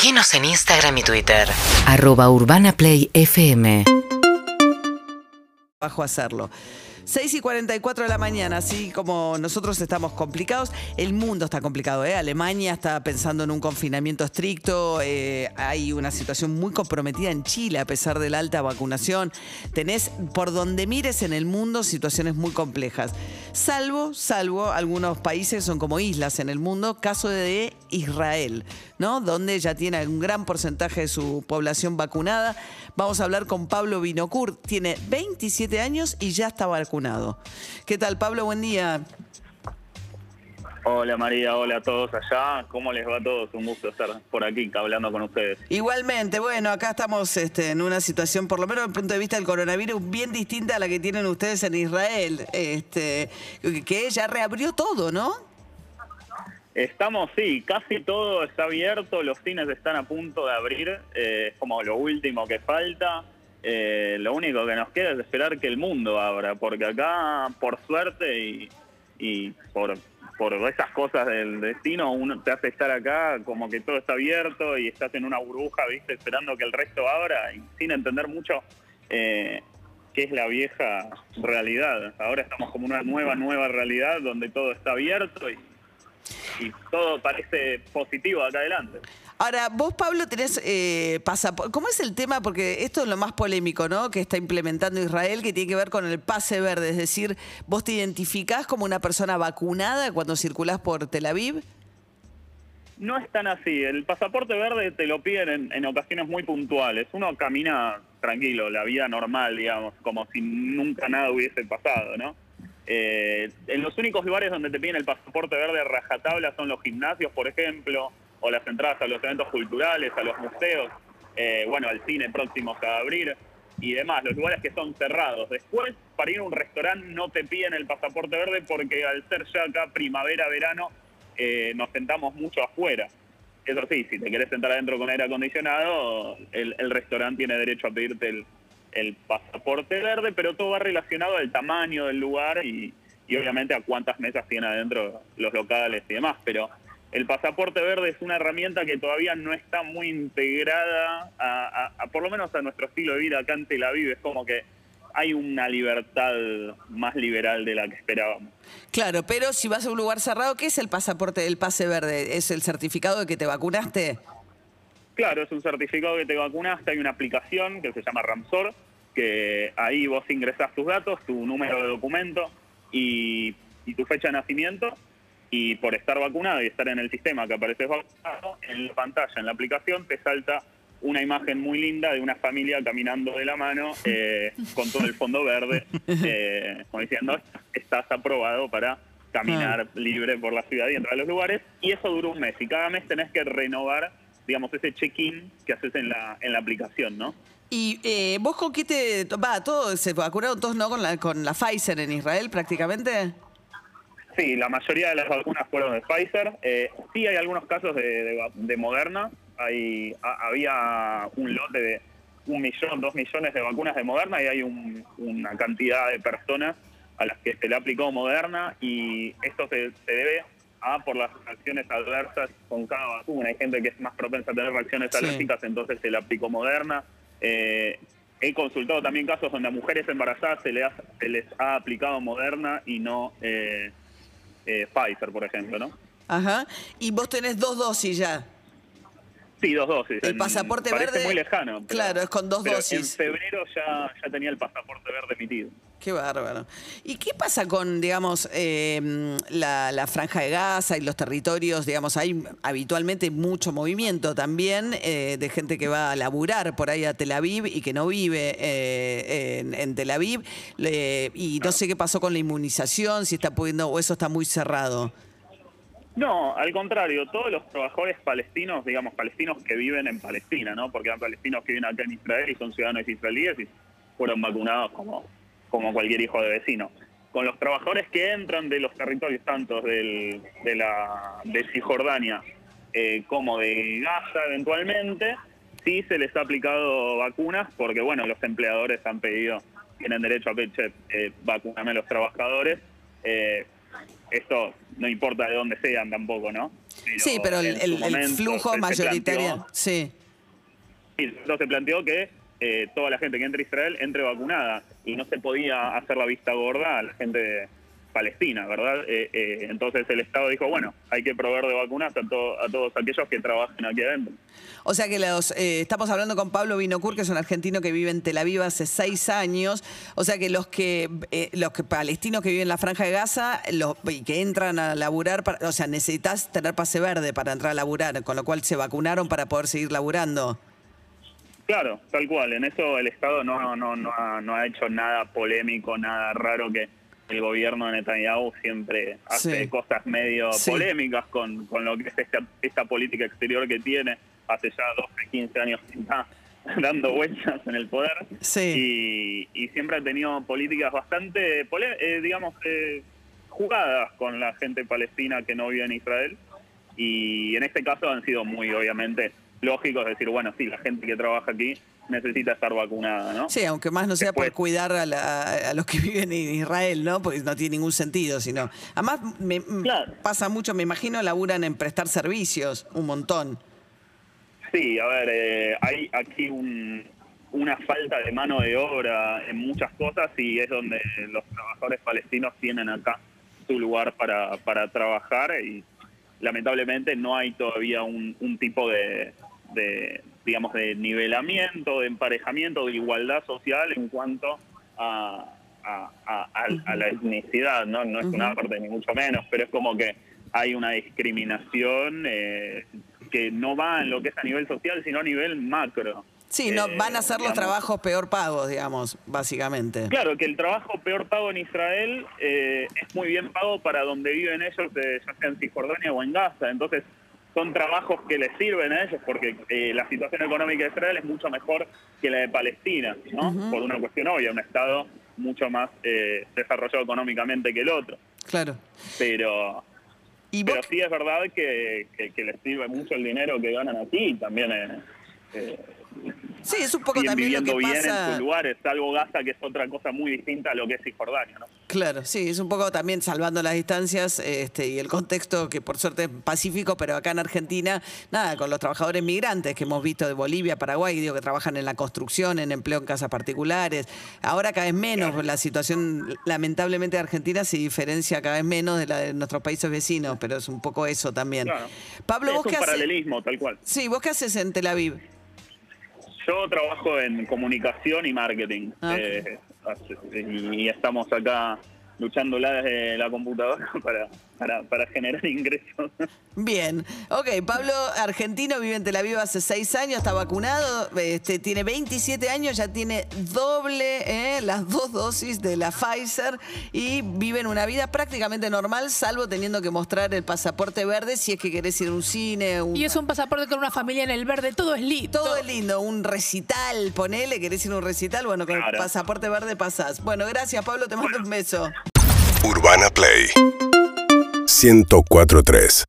Seguinos en Instagram y Twitter. Arroba Urbana Play FM. bajo hacerlo. 6 y 44 de la mañana, así como nosotros estamos complicados, el mundo está complicado. ¿eh? Alemania está pensando en un confinamiento estricto, eh, hay una situación muy comprometida en Chile a pesar de la alta vacunación. Tenés por donde mires en el mundo situaciones muy complejas. Salvo, salvo algunos países son como islas en el mundo, caso de Israel, ¿no? Donde ya tiene un gran porcentaje de su población vacunada. Vamos a hablar con Pablo Binocur, tiene 27 años y ya está vacunado. ¿Qué tal, Pablo? Buen día. Hola María, hola a todos allá. ¿Cómo les va a todos? Un gusto estar por aquí hablando con ustedes. Igualmente, bueno, acá estamos este, en una situación, por lo menos desde el punto de vista del coronavirus, bien distinta a la que tienen ustedes en Israel, este, que ya reabrió todo, ¿no? Estamos, sí, casi todo está abierto, los cines están a punto de abrir, eh, es como lo último que falta. Eh, lo único que nos queda es esperar que el mundo abra, porque acá, por suerte y, y por, por esas cosas del destino, uno te hace estar acá como que todo está abierto y estás en una burbuja, viste, esperando que el resto abra y sin entender mucho eh, qué es la vieja realidad. Ahora estamos como una nueva, nueva realidad donde todo está abierto y, y todo parece positivo acá adelante. Ahora, vos, Pablo, tenés eh, pasaporte. ¿Cómo es el tema? Porque esto es lo más polémico, ¿no? Que está implementando Israel, que tiene que ver con el pase verde. Es decir, ¿vos te identificás como una persona vacunada cuando circulás por Tel Aviv? No es tan así. El pasaporte verde te lo piden en, en ocasiones muy puntuales. Uno camina tranquilo, la vida normal, digamos, como si nunca nada hubiese pasado, ¿no? Eh, en los únicos lugares donde te piden el pasaporte verde rajatabla son los gimnasios, por ejemplo, o las entradas a los eventos culturales, a los museos, eh, bueno, al cine próximo a abrir y demás, los lugares que son cerrados. Después, para ir a un restaurante no te piden el pasaporte verde porque al ser ya acá primavera, verano, eh, nos sentamos mucho afuera. Eso sí, si te querés sentar adentro con aire acondicionado, el, restaurante tiene derecho a pedirte el, el pasaporte verde, pero todo va relacionado al tamaño del lugar y, y obviamente a cuántas mesas tiene adentro los locales y demás. Pero el pasaporte verde es una herramienta que todavía no está muy integrada, a, a- a- por lo menos a nuestro estilo de vida acá en Tel Aviv. Es como que hay una libertad más liberal de la que esperábamos. Claro, pero si vas a un lugar cerrado, ¿qué es el pasaporte del pase verde? ¿Es el certificado de que te vacunaste? Claro, es un certificado que te vacunaste, hay una aplicación que se llama Ramsor, que ahí vos ingresás tus datos, tu número de documento y, y tu fecha de nacimiento, y por estar vacunado y estar en el sistema que apareces vacunado, en la pantalla, en la aplicación, te salta una imagen muy linda de una familia caminando de la mano eh, con todo el fondo verde, eh, como diciendo, estás aprobado para caminar libre por la ciudad y entrar a los lugares, y eso dura un mes, y cada mes tenés que renovar digamos, ese check-in que haces en la, en la aplicación, ¿no? ¿Y eh, vos con qué te... Va, todos se vacunaron todos, ¿no? Con la, con la Pfizer en Israel prácticamente. Sí, la mayoría de las vacunas fueron de Pfizer. Eh, sí hay algunos casos de, de de Moderna. Hay, ha- había un lote de un millón, dos millones de vacunas de Moderna y hay un- una cantidad de personas a las que se le aplicó Moderna y esto se, se debe a por las reacciones adversas con cada vacuna. Hay gente que es más propensa a tener reacciones Sí. alérgicas, entonces se le aplicó Moderna. Eh, he consultado también casos donde a mujeres embarazadas se, le ha- se les ha aplicado Moderna y no eh, eh, Pfizer, por ejemplo, ¿no? Ajá. Y vos tenés dos dosis ya. Sí, dos dosis. El En- pasaporte parece verde, muy lejano. pero- claro, es con dos dosis. En febrero ya, ya tenía el pasaporte verde emitido. Qué bárbaro. ¿Y qué pasa con, digamos, eh, la, la franja de Gaza y los territorios? Digamos, hay habitualmente mucho movimiento también eh, de gente que va a laburar por ahí a Tel Aviv y que no vive eh, en, en Tel Aviv. Le- y no sé qué pasó con la inmunización, si está pudiendo, o eso está muy cerrado. No, al contrario, todos los trabajadores palestinos, digamos, palestinos que viven en Palestina, ¿no? Porque hay palestinos que viven acá en Israel y son ciudadanos israelíes y fueron vacunados como, como cualquier hijo de vecino. Con los trabajadores que entran de los territorios tanto del, de, la, de Cisjordania eh, como de Gaza eventualmente, sí se les ha aplicado vacunas porque, bueno, los empleadores han pedido, tienen derecho a pedir, eh, vacuname a los trabajadores. Eh, esto no importa de dónde sean tampoco, ¿no? sí, pero el, flujo mayoritario. planteó- Sí. Entonces se planteó que eh, toda la gente que entre a Israel entre vacunada y no se podía hacer la vista gorda a la gente palestina, ¿verdad? Eh, eh, entonces el Estado dijo, bueno, hay que proveer de vacunas a, to- a todos aquellos que trabajen aquí adentro. O sea que los eh, estamos hablando con Pablo Vinocur, que es un argentino que vive en Tel Aviv hace seis años. O sea que los que eh, los que palestinos que viven en la franja de Gaza los, y que entran a laburar, o sea, necesitas tener pase verde para entrar a laburar, con lo cual se vacunaron para poder seguir laburando. Claro, tal cual. En eso el Estado no, no, no, ha, no ha hecho nada polémico, nada raro que el gobierno de Netanyahu siempre hace Sí. cosas medio Sí. polémicas con, con lo que es esta, esta política exterior que tiene hace ya 12, 15 años que está dando vueltas en el poder. Sí. Y, y siempre ha tenido políticas bastante, eh, digamos, eh, jugadas con la gente palestina que no vive en Israel. Y en este caso han sido muy, obviamente, lógicos decir, bueno, sí, la gente que trabaja aquí necesita estar vacunada, ¿no? Sí, aunque más no sea por Después- cuidar a, la- a los que viven en Israel, ¿no? Porque no tiene ningún sentido, sino. Además, me, Claro. pasa mucho, me imagino, laburan en prestar servicios, un montón. Sí, a ver, eh, hay aquí un- una falta de mano de obra en muchas cosas y es donde los trabajadores palestinos tienen acá su lugar para, para trabajar y lamentablemente no hay todavía un, un tipo de, de, digamos, de nivelamiento, de emparejamiento, de igualdad social en cuanto a, a- a- a- a la etnicidad, ¿no? No es una parte ni mucho menos, pero es como que hay una discriminación eh, que no va en lo que es a nivel social, sino a nivel macro. Sí, no, Eh, van a ser los digamos. trabajos peor pagos, digamos, básicamente. Claro, que el trabajo peor pago en Israel eh, es muy bien pago para donde viven ellos, eh, ya sea en Cisjordania o en Gaza. Entonces, son trabajos que les sirven a ellos porque eh, la situación económica de Israel es mucho mejor que la de Palestina, ¿no? Por una cuestión obvia, un Estado mucho más eh, desarrollado económicamente que el otro. Claro. Pero, Y pero sí es verdad que, que- que les sirve mucho el dinero que ganan aquí también. eh, eh, sí, es un poco también lo que bien en pasa. sus lugares, salvo Gaza, que es otra cosa muy distinta a lo que es Cisjordania, ¿no? Claro, sí, es un poco también salvando las distancias este, y el contexto que por suerte es pacífico, pero acá en Argentina, nada, con los trabajadores migrantes que hemos visto de Bolivia, Paraguay, digo que trabajan en la construcción, en empleo en casas particulares. Ahora cada vez menos, la situación lamentablemente de Argentina se diferencia cada vez menos de la de nuestros países vecinos, pero es un poco eso también. Claro. Pablo, es ¿vos un qué haces? paralelismo, tal cual. Sí, ¿vos qué haces en Tel Aviv? Yo trabajo en comunicación y marketing. Ah, eh, y estamos acá luchándola desde la computadora para, para, para generar ingresos. Bien, ok, Pablo, argentino, vive en Tel Aviv hace seis años, está vacunado, este, tiene 27 años, ya tiene doble, eh, las dos dosis de la Pfizer y vive en una vida prácticamente normal, salvo teniendo que mostrar el pasaporte verde si es que querés ir a un cine, un- Y es un pasaporte con una familia en el verde, todo es lindo. todo es lindo, un recital, ponele, querés ir a un recital, bueno, con el pasaporte verde pasás. Bueno, gracias Pablo, te mando un beso. Urbana Play 1043